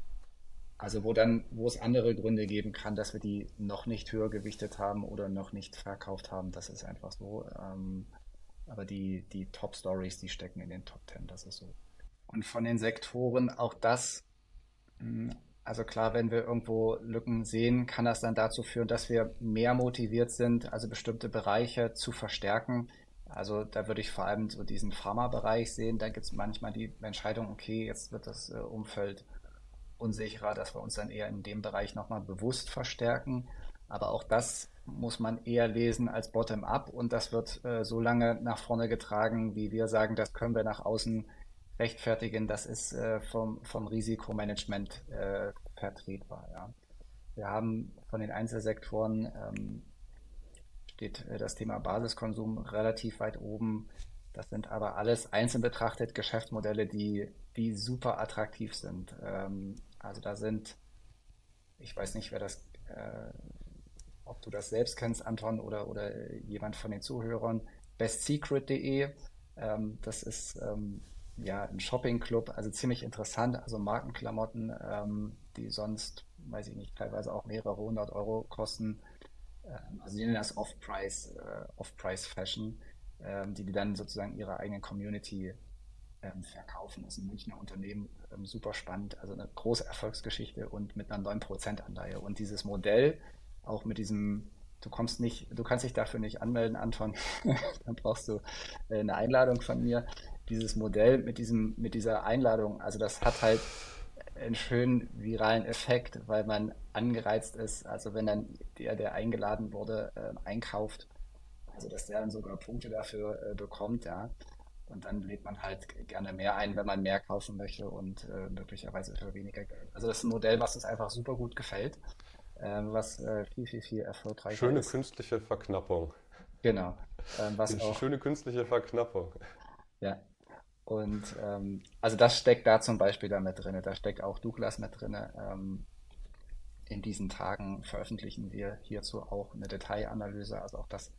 also wo dann, wo es andere Gründe geben kann, dass wir die noch nicht höher gewichtet haben oder noch nicht verkauft haben, das ist einfach so. Ähm, aber die, die Top Stories, die stecken in den Top Ten, das ist so. Und von den Sektoren auch das, also klar, wenn wir irgendwo Lücken sehen, kann das dann dazu führen, dass wir mehr motiviert sind, also bestimmte Bereiche zu verstärken. Also da würde ich vor allem so diesen Pharma-Bereich sehen. Da gibt es manchmal die Entscheidung, okay, jetzt wird das äh, Umfeld unsicherer, dass wir uns dann eher in dem Bereich nochmal bewusst verstärken. Aber auch das muss man eher lesen als Bottom-up und das wird äh, so lange nach vorne getragen, wie wir sagen, das können wir nach außen rechtfertigen. Das ist äh, vom, vom Risikomanagement äh, vertretbar. Ja. Wir haben von den Einzelsektoren ähm, steht äh, das Thema Basiskonsum relativ weit oben. Das sind aber alles einzeln betrachtet Geschäftsmodelle, die, die super attraktiv sind. Ähm, also da sind, ich weiß nicht, wer das, äh, ob du das selbst kennst, Anton, oder, oder jemand von den Zuhörern, bestsecret.de. Ähm, das ist ähm, ja ein Shopping-Club, also ziemlich interessant, also Markenklamotten, ähm, die sonst, weiß ich nicht, teilweise auch mehrere hundert Euro kosten, ähm, also sie nennen das Off-Price, äh, Off-Price-Fashion, ähm, die, die dann sozusagen ihrer eigenen Community ähm, verkaufen. Das ist ein Münchner Unternehmen, ähm, super spannend, also eine große Erfolgsgeschichte und mit einer 9% Anleihe. Und dieses Modell, auch mit diesem, du kommst nicht, du kannst dich dafür nicht anmelden, Anton, dann brauchst du äh, eine Einladung von mir. Dieses Modell mit diesem, mit dieser Einladung, also das hat halt einen schönen viralen Effekt, weil man angereizt ist, also wenn dann der, der eingeladen wurde, äh, einkauft, also dass der dann sogar Punkte dafür äh, bekommt, ja. Und dann lädt man halt gerne mehr ein, wenn man mehr kaufen möchte und äh, möglicherweise für weniger Geld. Also das ist ein Modell, was uns einfach super gut gefällt, äh, was äh, viel, viel, viel erfolgreicher Schöne ist. künstliche Verknappung. Genau. Ähm, was auch, Schöne künstliche Verknappung. ja. Und ähm, also das steckt da zum Beispiel da mit drin. Da steckt auch Douglas mit drin. Ähm, in diesen Tagen veröffentlichen wir hierzu auch eine Detailanalyse. Also auch das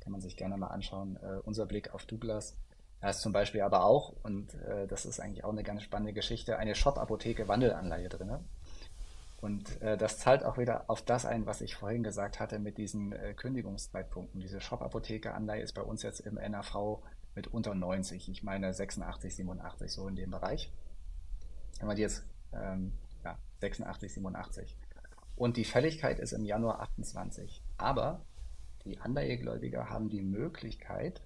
kann man sich gerne mal anschauen. Äh, unser Blick auf Douglas. Da ist zum Beispiel aber auch, und äh, das ist eigentlich auch eine ganz spannende Geschichte, eine Shop-Apotheke Wandelanleihe drin. Und äh, das zahlt auch wieder auf das ein, was ich vorhin gesagt hatte mit diesen äh, Kündigungszeitpunkten. Diese Shop-Apotheke-Anleihe ist bei uns jetzt im NAV mit unter 90. Ich meine 86, 87, so in dem Bereich. Wenn man die jetzt, ähm, ja, 86, 87. Und die Fälligkeit ist im Januar 28. Aber die Anleihegläubiger haben die Möglichkeit,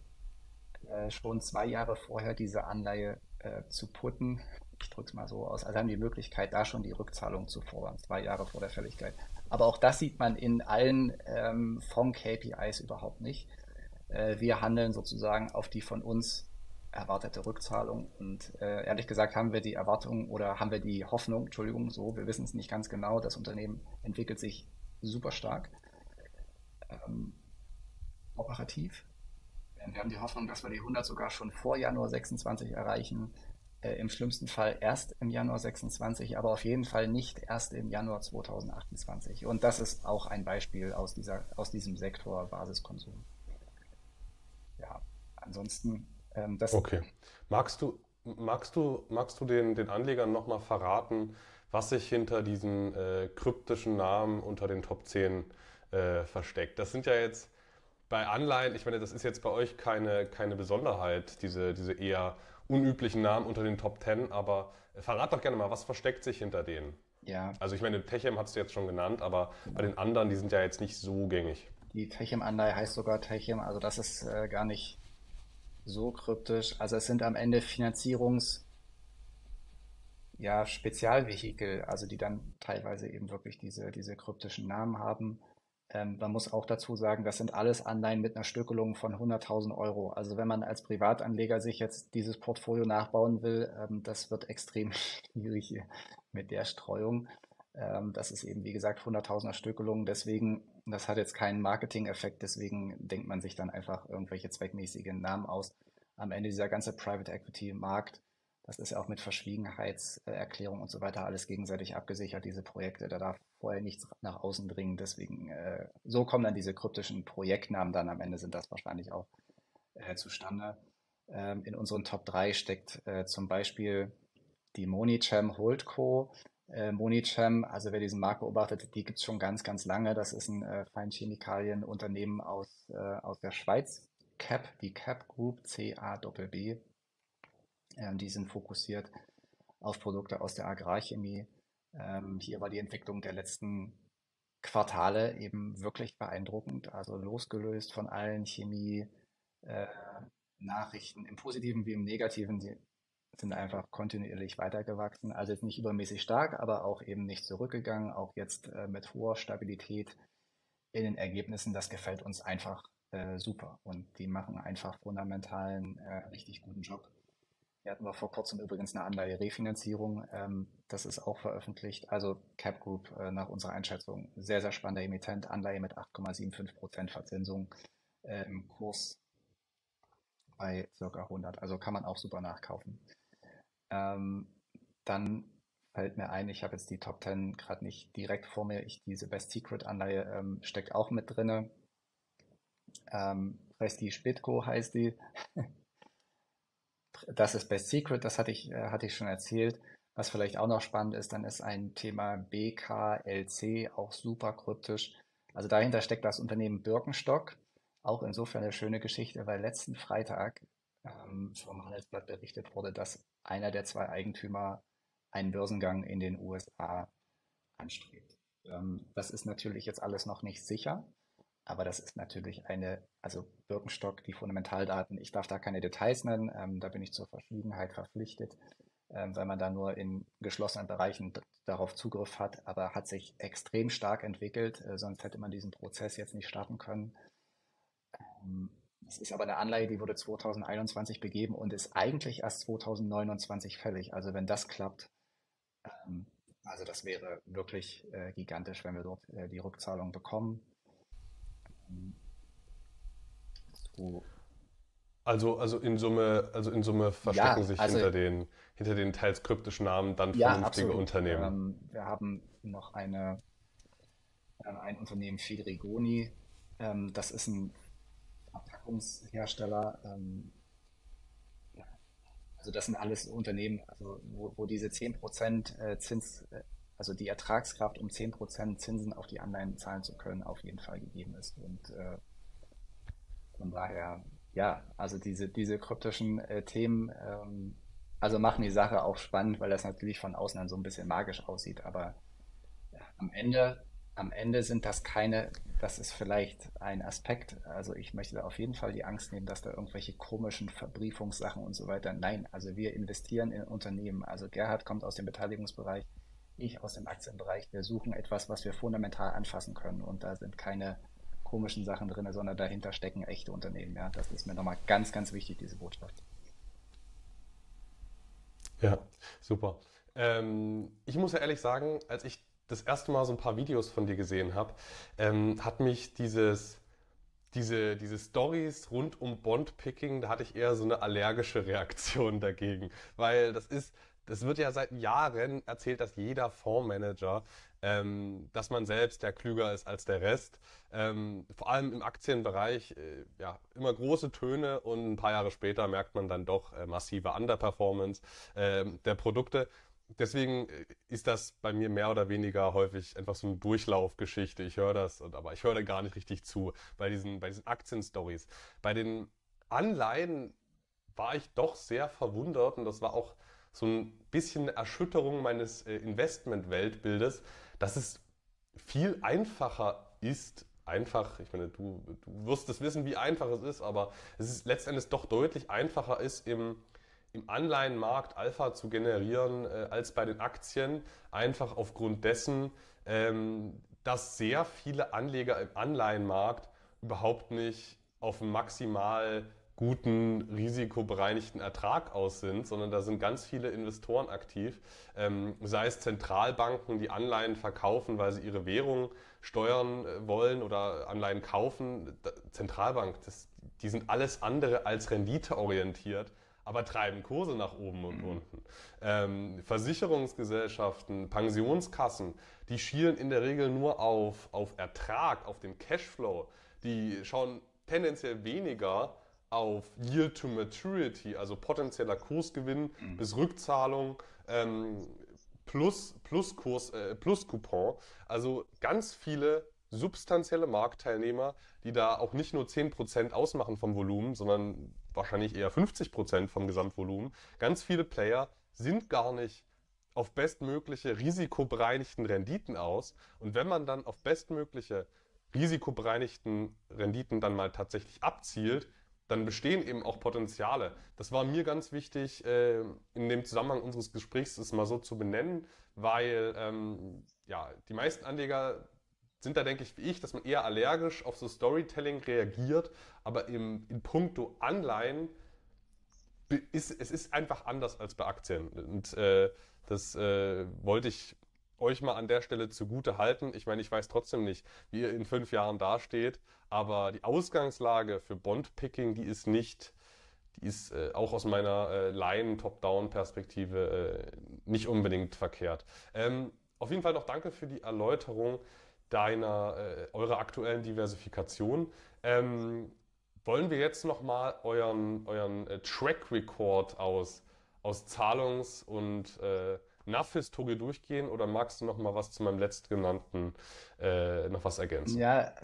äh, schon zwei Jahre vorher diese Anleihe äh, zu putten. Ich drücke es mal so aus. Also haben die Möglichkeit, da schon die Rückzahlung zu fordern, zwei Jahre vor der Fälligkeit. Aber auch das sieht man in allen ähm, Fonds-KPIs überhaupt nicht. Äh, wir handeln sozusagen auf die von uns erwartete Rückzahlung. Und äh, ehrlich gesagt haben wir die Erwartung oder haben wir die Hoffnung, Entschuldigung, so, wir wissen es nicht ganz genau, das Unternehmen entwickelt sich super stark. Ähm, operativ wir haben die Hoffnung, dass wir die 100 sogar schon vor Januar 26 erreichen. Äh, Im schlimmsten Fall erst im Januar 26, aber auf jeden Fall nicht erst im Januar 2028. Und das ist auch ein Beispiel aus, dieser, aus diesem Sektor Basiskonsum. Ansonsten ähm, das. Okay. Magst du, magst du, magst du den, den Anlegern nochmal verraten, was sich hinter diesen äh, kryptischen Namen unter den Top 10 äh, versteckt? Das sind ja jetzt bei Anleihen, ich meine, das ist jetzt bei euch keine, keine Besonderheit, diese, diese eher unüblichen Namen unter den Top 10, aber verrat doch gerne mal, was versteckt sich hinter denen? Ja. Also ich meine, Techem hast du jetzt schon genannt, aber bei den anderen, die sind ja jetzt nicht so gängig. Die Techem-Anleihe heißt sogar Techem, also das ist äh, gar nicht so kryptisch. Also es sind am Ende Finanzierungs- ja, Spezialvehikel, also die dann teilweise eben wirklich diese, diese kryptischen Namen haben. Ähm, man muss auch dazu sagen, das sind alles Anleihen mit einer Stückelung von 100.000 Euro. Also wenn man als Privatanleger sich jetzt dieses Portfolio nachbauen will, ähm, das wird extrem schwierig mit der Streuung. Ähm, das ist eben, wie gesagt, 100.000er Stückelung. Deswegen, das hat jetzt keinen Marketing-Effekt. Deswegen denkt man sich dann einfach irgendwelche zweckmäßigen Namen aus. Am Ende dieser ganze Private Equity Markt das ist ja auch mit Verschwiegenheitserklärung und so weiter alles gegenseitig abgesichert, diese Projekte. Da darf vorher nichts nach außen dringen. Deswegen, äh, so kommen dann diese kryptischen Projektnamen dann am Ende sind das wahrscheinlich auch äh, zustande. Ähm, in unseren Top 3 steckt äh, zum Beispiel die Monicham Holdco. Äh, Monicham, also wer diesen Markt beobachtet, die gibt es schon ganz, ganz lange. Das ist ein äh, Feinchemikalien-Unternehmen aus, äh, aus der Schweiz. CAP, die CAP Group, C-A-B-B. Ähm, die sind fokussiert auf Produkte aus der Agrarchemie. Ähm, hier war die Entwicklung der letzten Quartale eben wirklich beeindruckend. Also losgelöst von allen Chemie-Nachrichten, äh, im Positiven wie im Negativen, die sind einfach kontinuierlich weitergewachsen. Also jetzt nicht übermäßig stark, aber auch eben nicht zurückgegangen. Auch jetzt äh, mit hoher Stabilität in den Ergebnissen. Das gefällt uns einfach äh, super. Und die machen einfach fundamentalen, äh, richtig guten Job. Wir hatten wir vor kurzem übrigens eine Anleihe-Refinanzierung. Ähm, das ist auch veröffentlicht. Also Cap Group äh, nach unserer Einschätzung sehr, sehr spannender Emittent. Anleihe mit 8,75 Prozent Verzinsung äh, im Kurs bei circa 100. Also kann man auch super nachkaufen. Ähm, dann fällt mir ein, ich habe jetzt die Top 10 gerade nicht direkt vor mir. Ich, diese Best Secret Anleihe ähm, steckt auch mit drinne. Ähm, Prestige Bitco heißt die. Das ist Best Secret, das hatte ich, äh, hatte ich schon erzählt. Was vielleicht auch noch spannend ist, dann ist ein Thema BKLC auch super kryptisch. Also dahinter steckt das Unternehmen Birkenstock. Auch insofern eine schöne Geschichte, weil letzten Freitag ähm, vom Handelsblatt berichtet wurde, dass einer der zwei Eigentümer einen Börsengang in den USA anstrebt. Ähm, das ist natürlich jetzt alles noch nicht sicher, aber das ist natürlich eine, also Birkenstock, die Fundamentaldaten, ich darf da keine Details nennen, ähm, da bin ich zur Verschwiegenheit verpflichtet, ähm, weil man da nur in geschlossenen Bereichen darauf Zugriff hat, aber hat sich extrem stark entwickelt, äh, sonst hätte man diesen Prozess jetzt nicht starten können. Ähm, es ist aber eine Anleihe, die wurde 2021 begeben und ist eigentlich erst 2029 fällig. Also wenn das klappt, ähm, also das wäre wirklich äh, gigantisch, wenn wir dort äh, die Rückzahlung bekommen. So. Also, also in Summe, also in Summe verstecken ja, sich also, hinter den, hinter den teils kryptischen Namen dann ja, vernünftige absolut. Unternehmen. Ähm, wir haben noch eine, äh, ein Unternehmen Federigoni. Ähm, das ist ein Verpackungshersteller. Ähm, also das sind alles Unternehmen, also wo, wo diese 10% äh, Zins, äh, also die Ertragskraft, um 10% Zinsen auf die Anleihen zahlen zu können, auf jeden Fall gegeben ist. Und äh, von daher, ja, also diese, diese kryptischen äh, Themen, ähm, also machen die Sache auch spannend, weil das natürlich von außen dann so ein bisschen magisch aussieht. Aber ja, am Ende, am Ende sind das keine das ist vielleicht ein Aspekt. Also ich möchte da auf jeden Fall die Angst nehmen, dass da irgendwelche komischen Verbriefungssachen und so weiter. Nein, also wir investieren in Unternehmen. Also Gerhard kommt aus dem Beteiligungsbereich, ich aus dem Aktienbereich. Wir suchen etwas, was wir fundamental anfassen können. Und da sind keine komischen Sachen drin, sondern dahinter stecken echte Unternehmen. Ja, das ist mir nochmal ganz, ganz wichtig, diese Botschaft. Ja, super. Ähm, ich muss ja ehrlich sagen, als ich das erste Mal so ein paar Videos von dir gesehen habe, ähm, hat mich dieses, diese, diese Stories rund um Bondpicking, da hatte ich eher so eine allergische Reaktion dagegen. Weil das ist, das wird ja seit Jahren erzählt, dass jeder Fondsmanager, ähm, dass man selbst der klüger ist als der Rest. Ähm, vor allem im Aktienbereich, äh, ja, immer große Töne und ein paar Jahre später merkt man dann doch äh, massive Underperformance äh, der Produkte deswegen äh, ist das bei mir mehr oder weniger häufig einfach so eine Durchlaufgeschichte. Ich höre das, aber ich höre da gar nicht richtig zu bei diesen, bei diesen Aktienstories. Bei den Anleihen war ich doch sehr verwundert und das war auch so ein bisschen eine Erschütterung meines äh, Investment-Weltbildes, dass es viel einfacher ist, einfach, ich meine, du, du wirst es wissen, wie einfach es ist, aber es ist letztendlich doch deutlich einfacher ist, im im Anleihenmarkt Alpha zu generieren äh, als bei den Aktien, einfach aufgrund dessen, ähm, dass sehr viele Anleger im Anleihenmarkt überhaupt nicht auf einen maximal guten, risikobereinigten Ertrag aus sind, sondern da sind ganz viele Investoren aktiv, ähm, sei es Zentralbanken, die Anleihen verkaufen, weil sie ihre Währung steuern äh, wollen oder Anleihen kaufen. Zentralbank, das, die sind alles andere als renditeorientiert aber treiben Kurse nach oben und mhm. unten. Ähm, Versicherungsgesellschaften, Pensionskassen, die schielen in der Regel nur auf, auf Ertrag, auf den Cashflow. Die schauen tendenziell weniger auf Yield to Maturity, also potenzieller Kursgewinn mhm. bis Rückzahlung. Ähm, plus, plus, Kurs, äh, plus Coupon. Also ganz viele substanzielle Marktteilnehmer, die da auch nicht nur 10% ausmachen vom Volumen, sondern wahrscheinlich eher 50% vom Gesamtvolumen. Ganz viele Player sind gar nicht auf bestmögliche risikobereinigten Renditen aus. Und wenn man dann auf bestmögliche risikobereinigten Renditen dann mal tatsächlich abzielt, dann bestehen eben auch Potenziale. Das war mir ganz wichtig, äh, in dem Zusammenhang unseres Gesprächs das mal so zu benennen, weil ähm, ja, die meisten Anleger sind da, denke ich, wie ich, dass man eher allergisch auf so Storytelling reagiert, aber im, in puncto Anleihen ist es ist einfach anders als bei Aktien. Und äh, das äh, wollte ich euch mal an der Stelle zugute halten. Ich meine, ich weiß trotzdem nicht, wie ihr in fünf Jahren dasteht, aber die Ausgangslage für Bondpicking, die ist nicht, die ist äh, auch aus meiner äh, Laien-Top-Down-Perspektive äh, nicht unbedingt verkehrt. Ähm, auf jeden Fall noch danke für die Erläuterung deiner, äh, eurer aktuellen Diversifikation. Ähm, wollen wir jetzt nochmal euren, euren äh, Track Record aus, aus Zahlungs- und äh, NAV-Historie durchgehen oder magst du noch mal was zu meinem letztgenannten äh, noch was ergänzen? Ja,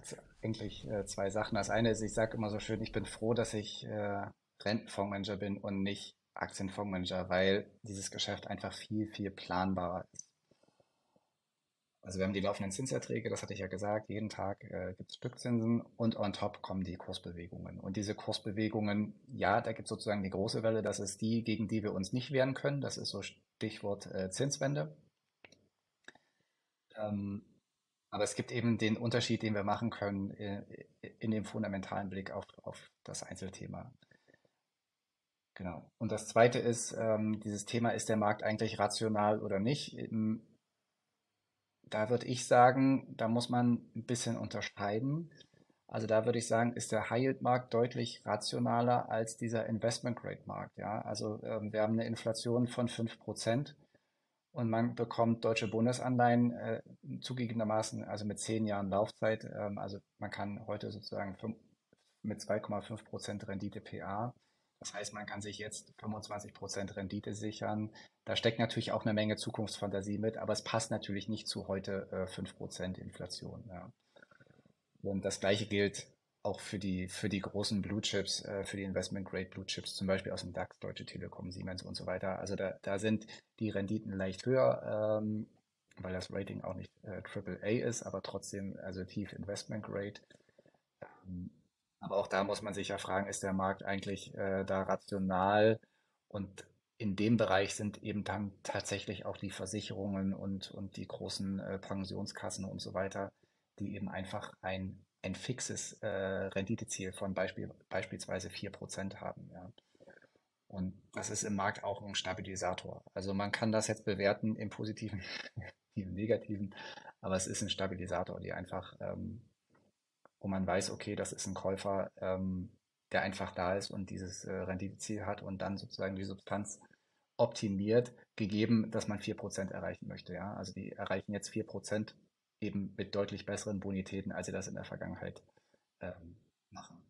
eigentlich äh, zwei Sachen. Das eine ist, ich sage immer so schön, ich bin froh, dass ich äh, Rentenfondsmanager bin und nicht Aktienfondsmanager, weil dieses Geschäft einfach viel, viel planbarer ist. Also wir haben die laufenden Zinserträge, das hatte ich ja gesagt, jeden Tag äh, gibt es Stückzinsen und on top kommen die Kursbewegungen. Und diese Kursbewegungen, ja, da gibt es sozusagen die große Welle, das ist die, gegen die wir uns nicht wehren können. Das ist so Stichwort äh, Zinswende. Ähm, aber es gibt eben den Unterschied, den wir machen können in, äh, in dem fundamentalen Blick auf, auf das Einzelthema. Genau. Und das Zweite ist, ähm, dieses Thema, ist der Markt eigentlich rational oder nicht? Da würde ich sagen, da muss man ein bisschen unterscheiden. Also da würde ich sagen, ist der High-Yield-Markt deutlich rationaler als dieser Investment-Grade-Markt. Ja? Also ähm, wir haben eine Inflation von 5% und man bekommt deutsche Bundesanleihen äh, zugegebenermaßen, also mit 10 Jahren Laufzeit. Ähm, also man kann heute sozusagen mit 2,5% Rendite PA das heißt, man kann sich jetzt 25% Rendite sichern. Da steckt natürlich auch eine Menge Zukunftsfantasie mit, aber es passt natürlich nicht zu heute äh, 5% Inflation. Ja. Und das gleiche gilt auch für die, für die großen Blue Chips, äh, für die Investment Grade Blue Chips, zum Beispiel aus dem DAX, Deutsche Telekom, Siemens und so weiter. Also da, da sind die Renditen leicht höher, ähm, weil das Rating auch nicht äh, AAA ist, aber trotzdem also tief Investment Grade. Ähm, aber auch da muss man sich ja fragen, ist der Markt eigentlich äh, da rational? Und in dem Bereich sind eben dann tatsächlich auch die Versicherungen und, und die großen äh, Pensionskassen und so weiter, die eben einfach ein, ein fixes äh, Renditeziel von Beispiel, beispielsweise 4% haben. Ja. Und das ist im Markt auch ein Stabilisator. Also man kann das jetzt bewerten im positiven, im negativen, aber es ist ein Stabilisator, die einfach ähm, wo man weiß, okay, das ist ein Käufer, ähm, der einfach da ist und dieses äh, Renditeziel hat und dann sozusagen die Substanz optimiert, gegeben, dass man 4% erreichen möchte. Ja? Also die erreichen jetzt 4% eben mit deutlich besseren Bonitäten, als sie das in der Vergangenheit ähm, machen.